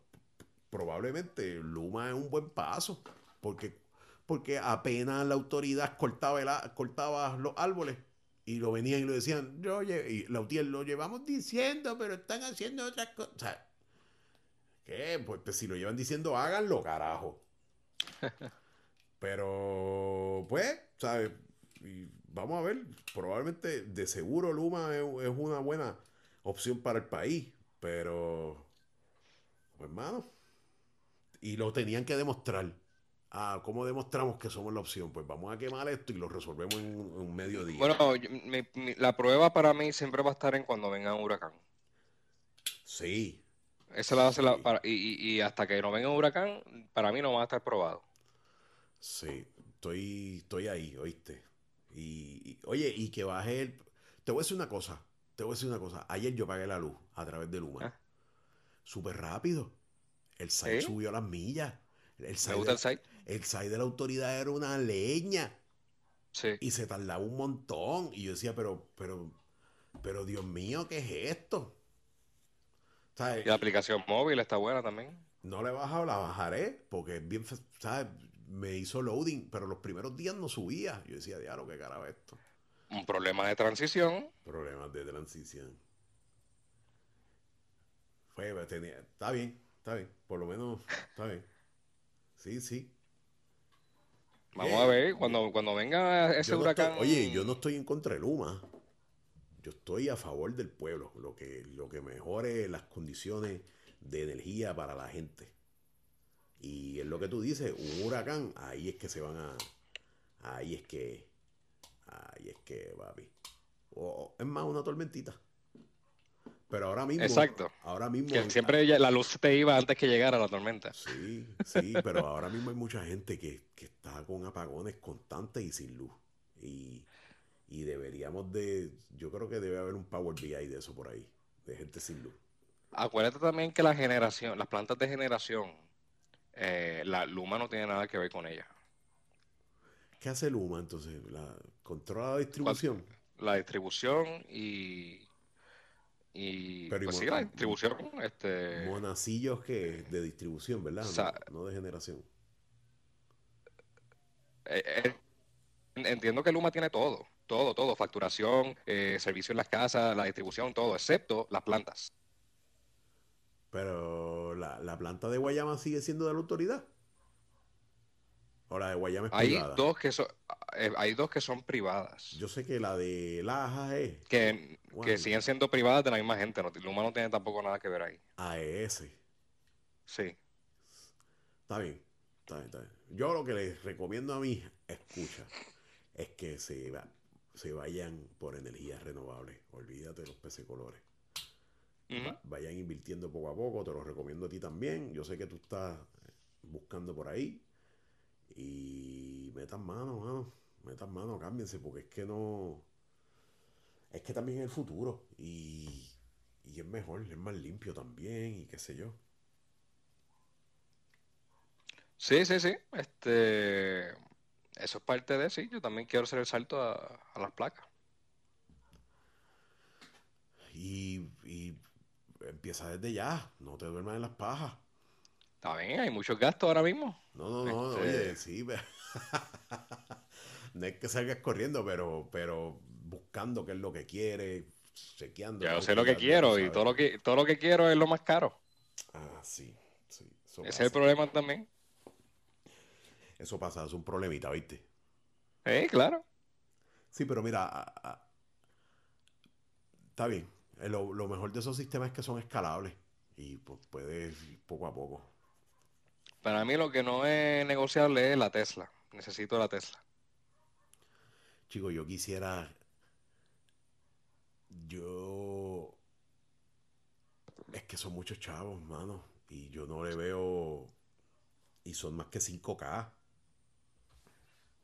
probablemente Luma es un buen paso. Porque, porque apenas la autoridad cortaba, el, cortaba los árboles y lo venían y lo decían, yo, y la lo llevamos diciendo, pero están haciendo otras cosas. O sea, ¿qué? Pues, pues, si lo llevan diciendo, háganlo, carajo. [LAUGHS] pero, pues, ¿sabes? vamos a ver, probablemente de seguro Luma es, una buena opción para el país, pero, pues, hermano, y lo tenían que demostrar. Ah, ¿cómo demostramos que somos la opción? Pues vamos a quemar esto y lo resolvemos en un, mediodía. Bueno, la prueba para mí siempre va a estar en cuando venga un huracán. Sí. Esa la, la para, y, y, hasta que no venga un huracán, para mí no va a estar probado. Sí, estoy, estoy ahí, oíste. Y, oye, y que baje el... Te voy a decir una cosa, te voy a decir una cosa. Ayer yo pagué la luz a través de Luma. Ah. Súper rápido. El site subió las millas. El site, gusta el site? El site de la autoridad era una leña. Sí. Y se tardaba un montón. Y yo decía, pero, pero, pero Dios mío, ¿qué es esto? Y la aplicación móvil está buena también. No le he bajado, la bajaré, porque es bien, ¿sabes? me hizo loading, pero los primeros días no subía. Yo decía, diablo, qué carajo esto. Un problema de transición. Problemas de transición. Fue, tenía, está bien, está bien. Por lo menos, está bien. Sí, sí. Vamos a ver, cuando, cuando venga ese huracán. oye, yo no estoy en contra de Luma. Yo estoy a favor del pueblo. Lo que, lo que mejore las condiciones de energía para la gente. Y es lo que tú dices, un huracán, ahí es que se van a. Ahí es que. Ahí es que, papi. O, es más, una tormentita. Pero ahora mismo. Exacto. Ahora mismo. Que siempre la luz te iba antes que llegara la tormenta. Sí, sí, pero ahora mismo hay mucha gente que, está con apagones constantes y sin luz. Y, y deberíamos de. Yo creo que debe haber un Power BI de eso por ahí. De gente sin luz. Acuérdate también que la generación, las plantas de generación eh, la Luma no tiene nada que ver con ella. ¿Qué hace Luma entonces? ¿La, ¿Controla la distribución? La distribución y. Y pues sí, la distribución. Este... Monacillos que de distribución, ¿verdad? no, de generación. Eh, eh, entiendo que Luma tiene todo, todo, todo, facturación, servicio en las casas, la distribución, todo, excepto las plantas. Pero la, planta de Guayama sigue siendo de la autoridad. O la de Guayama es hay Dos que son, eh, hay dos que son privadas. Yo sé que la de Laja es. Que, que siguen siendo privadas de la misma gente. No, Luma no tiene tampoco nada que ver ahí. AES. Sí. Está bien, está bien, está bien. Yo lo que les recomiendo a mí, escucha, es que se, se vayan por energías renovables. Olvídate de los PC colores vayan invirtiendo poco a poco, te lo recomiendo a ti también. Yo sé que tú estás buscando por ahí. Y metan mano, mano. Metan mano, cámbiense, porque es que no. Es que también es el futuro. Y, y es mejor, es más limpio también, y qué sé yo. Sí, sí, sí. Este. Eso es parte de sí. Yo también quiero hacer el salto a, a las placas. Y, y empieza desde ya, no te duermas en las pajas. Está bien, hay muchos gastos ahora mismo. No, no, no, este, oye, sí. [LAUGHS] no es que salgas corriendo, pero, pero buscando qué es lo que quiere, chequeando. Ya sé lo que quiero y todo lo que, todo lo que quiero es lo más caro. Ah, sí, sí. Ese es el problema también. Eso pasa, es un problemita, ¿viste? Eh, claro. Sí, pero mira, está bien. Eh, Lo, lo mejor de esos sistemas es que son escalables y pues puedes ir poco a poco. Para mí lo que no es negociable es la Tesla. Necesito la Tesla. Chico, yo quisiera. Yo. Es que son muchos chavos, mano. Y yo no le veo. Y son más que 5K.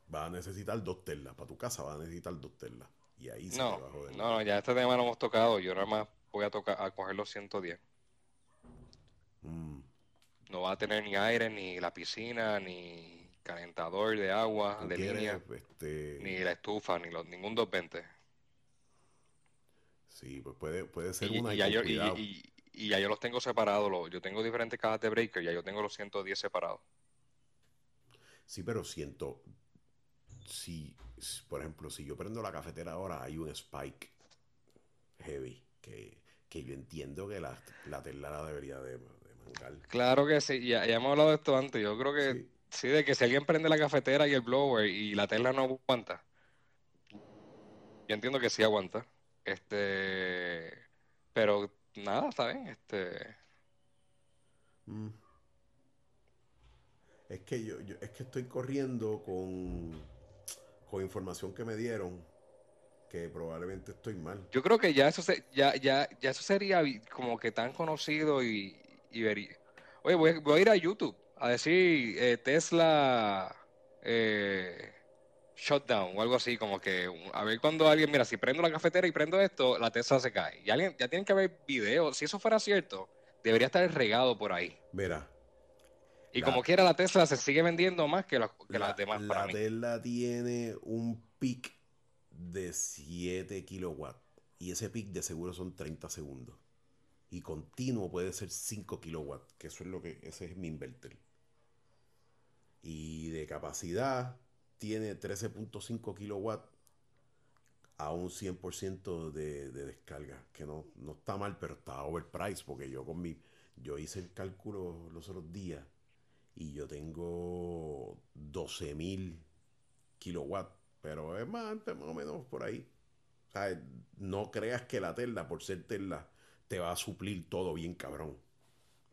Vas a necesitar dos telas. Para tu casa vas a necesitar dos telas. Y ahí se te No, va a joder. no, no, ya este tema lo hemos tocado. Yo nada más voy a tocar a coger los 110. Mm, No va a tener ni aire, ni la piscina, ni calentador de agua, de línea, este. ni la estufa, ni los, ningún 220. Sí, pues puede, puede ser Y, una y ya yo, y, cuidado. y- y ya yo los tengo separados. los- yo tengo diferentes cajas de breaker, ya yo tengo los 110 separados. Sí, pero siento. Si, si, por ejemplo, si yo prendo la cafetera ahora, hay un spike heavy que, que yo entiendo que la, la tela la debería de, Claro que sí, ya, ya hemos hablado de esto antes. Yo creo que Sí, sí, de que si alguien prende la cafetera y el blower y la tela no aguanta, yo entiendo que sí aguanta. Este, pero nada, está bien. Este, mm. Es que yo, yo- es que estoy corriendo con, con información que me dieron que probablemente estoy mal. yo creo que ya eso se, ya, ya, ya eso sería como que tan conocido y, y vería. Oye, voy, a- voy a ir a YouTube a decir eh, Tesla eh, shutdown o algo así, como que a ver cuando alguien, mira, si prendo la cafetera y prendo esto, la Tesla se cae. Y alguien, ya tienen que haber videos. Si eso fuera cierto, debería estar regado por ahí. Mira, Y la, como quiera, la Tesla se sigue vendiendo más que, las que las la, demás para la mí. tela tiene un pic de 7 kilowatts y ese pic de seguro son 30 segundos. Y continuo puede ser 5 kilowatts, que eso es lo que, ese es mi inverter. Y de capacidad tiene 13.5 kilowatts a un 100% de, de descarga, que no, no está mal, pero está overpriced, porque yo con mi, yo hice el cálculo los otros días y yo tengo 12.000 kilowatts, pero es más, o menos por ahí. O sea, no creas que la Tesla, por ser Tesla, te va a suplir todo bien cabrón.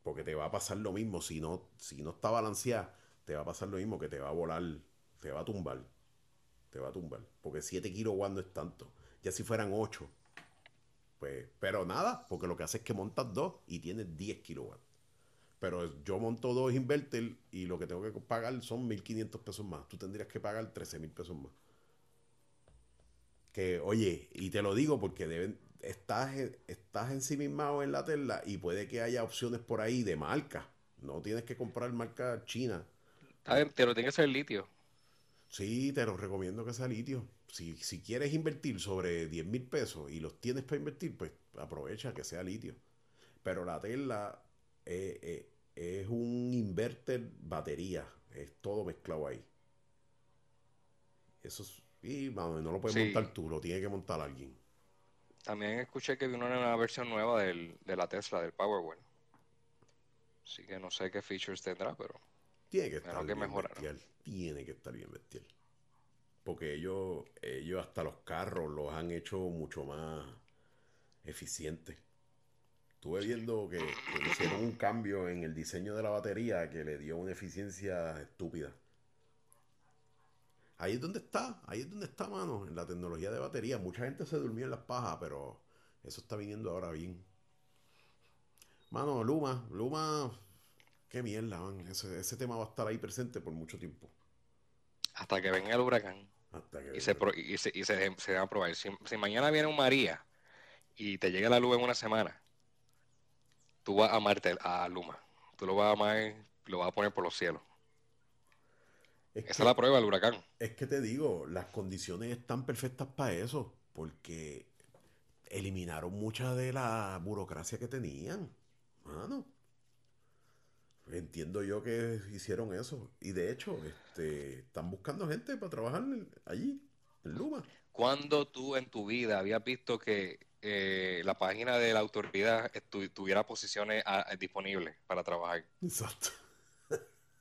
Porque te va a pasar lo mismo. Si no, si no está balanceada, te va a pasar lo mismo que te va a volar, te va a tumbar. Te va a tumbar. Porque 7 kilowatts no es tanto. Ya si fueran 8. Pues, pero nada, porque lo que hace es que montas dos y tienes 10 kilowatts. Pero yo monto dos inverter y lo que tengo que pagar son 1.500 pesos más. Tú tendrías que pagar 13.000 pesos más. Que, oye, y te lo digo porque deben, estás, estás ensimismado en la tela y puede que haya opciones por ahí de marca. No tienes que comprar marca china. Bien, pero tiene que ser litio. Sí, te lo recomiendo que sea litio. Si, si quieres invertir sobre 10 mil pesos y los tienes para invertir, pues aprovecha que sea litio. Pero la Tesla eh, eh, es un inverter batería. Es todo mezclado ahí. Eso es- mano, no lo puedes Sí. montar tú, lo tiene que montar alguien. También escuché que vino una versión nueva del, de la Tesla, del Powerwall. Así que no sé qué features tendrá, pero Tiene que estar que bien bestial. Tiene que estar bien bestial. Porque ellos, ellos hasta los carros los han hecho mucho más eficientes. Estuve viendo que, que hicieron un cambio en el diseño de la batería que le dio una eficiencia estúpida. Ahí es donde está, ahí es donde está, mano, en la tecnología de batería. Mucha gente se durmió en las pajas, pero eso está viniendo ahora bien. Mano, Luma, Luma, qué mierda, man. Ese, ese tema va a estar ahí presente por mucho tiempo. hasta que venga el huracán Hasta que y se, pro- y se, y se, se va a probar. Si, si mañana viene un María y te llega la luz en una semana, tú vas a amarte a Luma. Tú lo vas a amar, lo vas a poner por los cielos. Es Esa es la prueba del huracán. es que te digo, las condiciones están perfectas para eso, porque eliminaron mucha de la burocracia que tenían. Mano. Entiendo yo que hicieron eso. Y de hecho, este, están buscando gente para trabajar allí, en Luma. ¿Cuándo tú en tu vida habías visto que eh, la página de la autoridad tuviera posiciones ah, disponibles para trabajar? Exacto.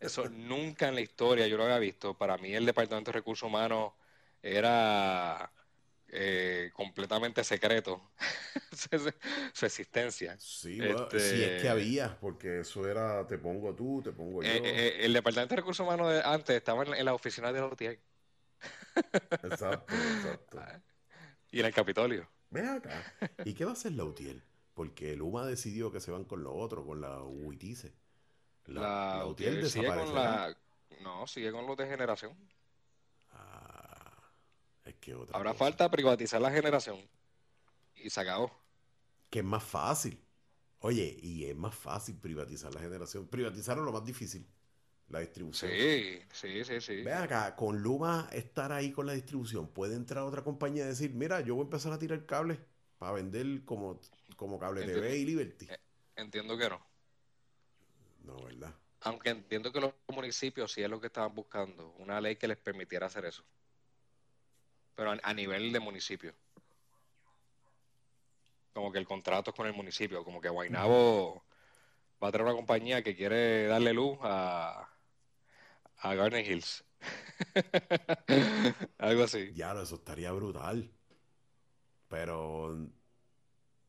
Eso nunca en la historia yo lo había visto. Para mí el Departamento de Recursos Humanos era eh, completamente secreto [LAUGHS] su existencia. Sí, este si es que había, porque eso era te pongo tú, te pongo yo. el Departamento de Recursos Humanos de, antes estaba en, la oficina de la UTI. Exacto, exacto. [LAUGHS] Y en el Capitolio. Ve acá. ¿Y qué va a hacer la UTIEL? Porque Luma decidió que se van con lo otro, con la UITICE. La, sigue con la... No, sigue con los de generación. Ah, es que otra Habrá falta privatizar la generación. Y se acabó. Que es más fácil. Oye, y es más fácil privatizar la generación. Privatizar es lo más difícil la distribución. Sí, sí, sí, sí. Ve acá, con Luma estar ahí con la distribución, puede entrar otra compañía y decir, mira, yo voy a empezar a tirar cables para vender como, como cable TV y Liberty. Eh, entiendo que no. No, ¿verdad? Aunque entiendo que los municipios sí es lo que estaban buscando, una ley que les permitiera hacer eso. Pero a, nivel de municipio. Como que el contrato es con el municipio, como que Guainabo va a tener una compañía que quiere darle luz a, a Garden Hills. [LAUGHS] Algo así. Ya, eso estaría brutal. Pero,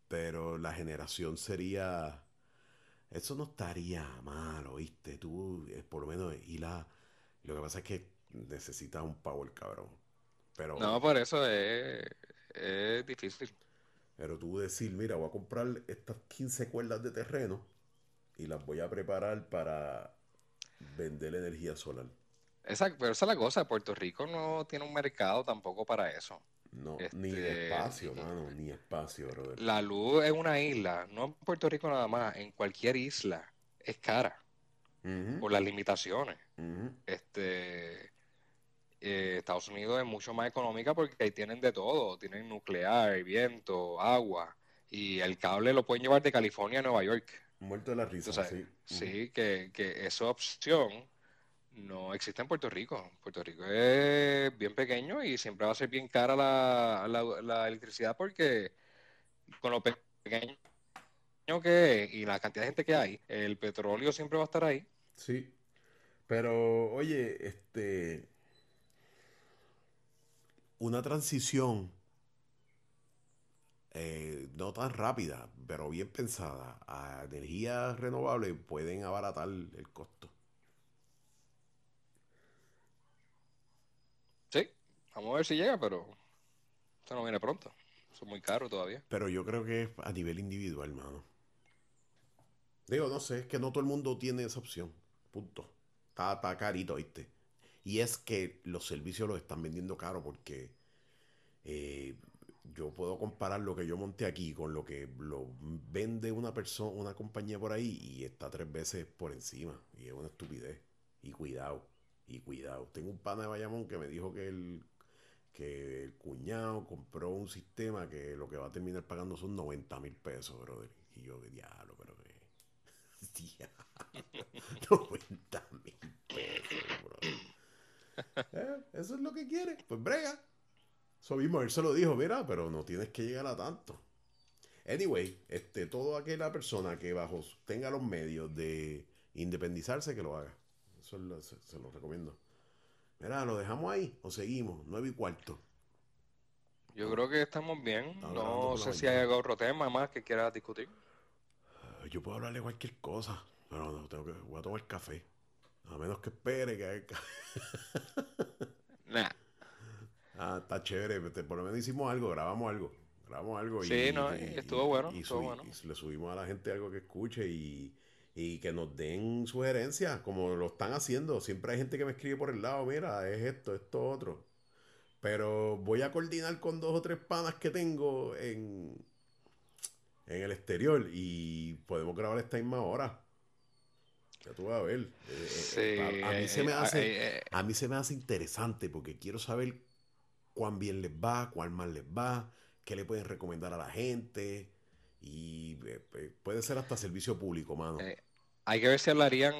pero la generación sería. Eso no estaría mal, ¿oíste? Tú, es por lo menos, y la. Lo que pasa es que necesitas un power, cabrón. Pero, no, por eso es, es difícil. Pero tú decir, mira, voy a comprar estas 15 cuerdas de terreno y las voy a preparar para vender energía solar. Exacto, pero esa es la cosa, Puerto Rico no tiene un mercado tampoco para eso. No, ni este, espacio, mano, ni espacio, brother. La luz en una isla, no en Puerto Rico nada más, en cualquier isla es cara por las limitaciones. Este eh, Estados Unidos es mucho más económica porque ahí tienen de todo, tienen nuclear, viento, agua y el cable lo pueden llevar de California a Nueva York. Muerto de la risa, sí. Sí, que, que esa opción no existe en Puerto Rico. Puerto Rico es bien pequeño y siempre va a ser bien cara la, electricidad porque con lo pequeño que es y la cantidad de gente que hay, el petróleo siempre va a estar ahí. Sí. Pero, oye, este. Una transición eh, no tan rápida, pero bien pensada a energías renovables pueden abaratar el costo. Sí, vamos a ver si llega, pero esto no viene pronto. Es muy caro todavía. Pero yo creo que es a nivel individual, hermano. Digo, no sé, es que no todo el mundo tiene esa opción. Punto. Está, está carito, ¿viste? Y es que los servicios los están vendiendo caro porque eh, yo puedo comparar lo que yo monté aquí con lo que lo vende una persona, una compañía por ahí y está tres veces por encima. Y es una estupidez. Y cuidado, y cuidado. Tengo un pana de Bayamón que me dijo que el, que el cuñado compró un sistema que lo que va a terminar pagando son 90 mil pesos, brother. Y yo, diablo, pero que. [LAUGHS] Diablo, 90 mil pesos, brother. Eh, eso es lo que quiere. Pues brega. Eso mismo, él se lo dijo, mira, pero no tienes que llegar a tanto. Anyway, este, toda aquella persona que bajo tenga los medios de independizarse, que lo haga. Eso se, lo recomiendo. Mira, ¿lo dejamos ahí o seguimos? Nueve y cuarto. Yo creo que estamos bien. no sé si hay algún otro tema más que quieras discutir. Yo puedo hablarle cualquier cosa, pero no, tengo que, voy a tomar café. A menos que espere que haya [LAUGHS] nah. Ah, está chévere. Por lo menos hicimos algo, grabamos algo. Grabamos algo. Sí, y, no, estuvo bueno. Y, le subimos a la gente algo que escuche y, que nos den sugerencias, como lo están haciendo. Siempre hay gente que me escribe por el lado, mira, es esto, esto, otro. Pero voy a coordinar con dos o tres panas que tengo en, en el exterior y podemos grabar esta misma hora. Ya tú vas a ver. Eh, eh, a, mí se me hace, a mí se me hace interesante porque quiero saber cuán bien les va, cuán mal les va, qué le pueden recomendar a la gente. Y eh, eh, puede ser hasta servicio público, mano. Hay que ver si hablarían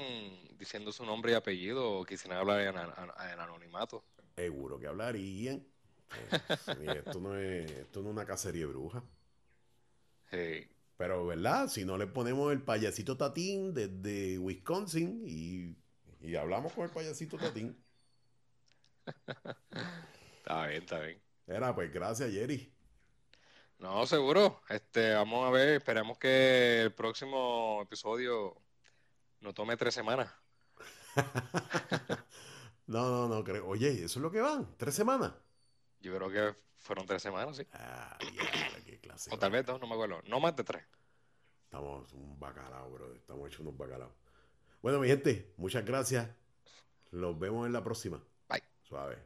diciendo su nombre y apellido o quisieran hablar en, anonimato. Seguro que hablarían. [LAUGHS] esto, no es, esto no es una cacería de brujas. Pero, ¿verdad? Si no le ponemos el payasito Tatín desde Wisconsin y, y hablamos con el payasito Tatín. [LAUGHS] Está bien, está bien. Era, pues gracias, Jerry. No, seguro. Este, vamos a ver, esperemos que el próximo episodio no tome tres semanas. [LAUGHS] no, no, no creo. Oye, ¿eso es lo que van? ¿Tres semanas? Yo creo que fueron tres semanas, sí. Ah, ya, qué clase. O tal vez dos, no me acuerdo. No más de tres. Estamos un bacalao, bro. Estamos hechos unos bacalaos. Bueno, mi gente, muchas gracias. Los vemos en la próxima. Bye. Suave.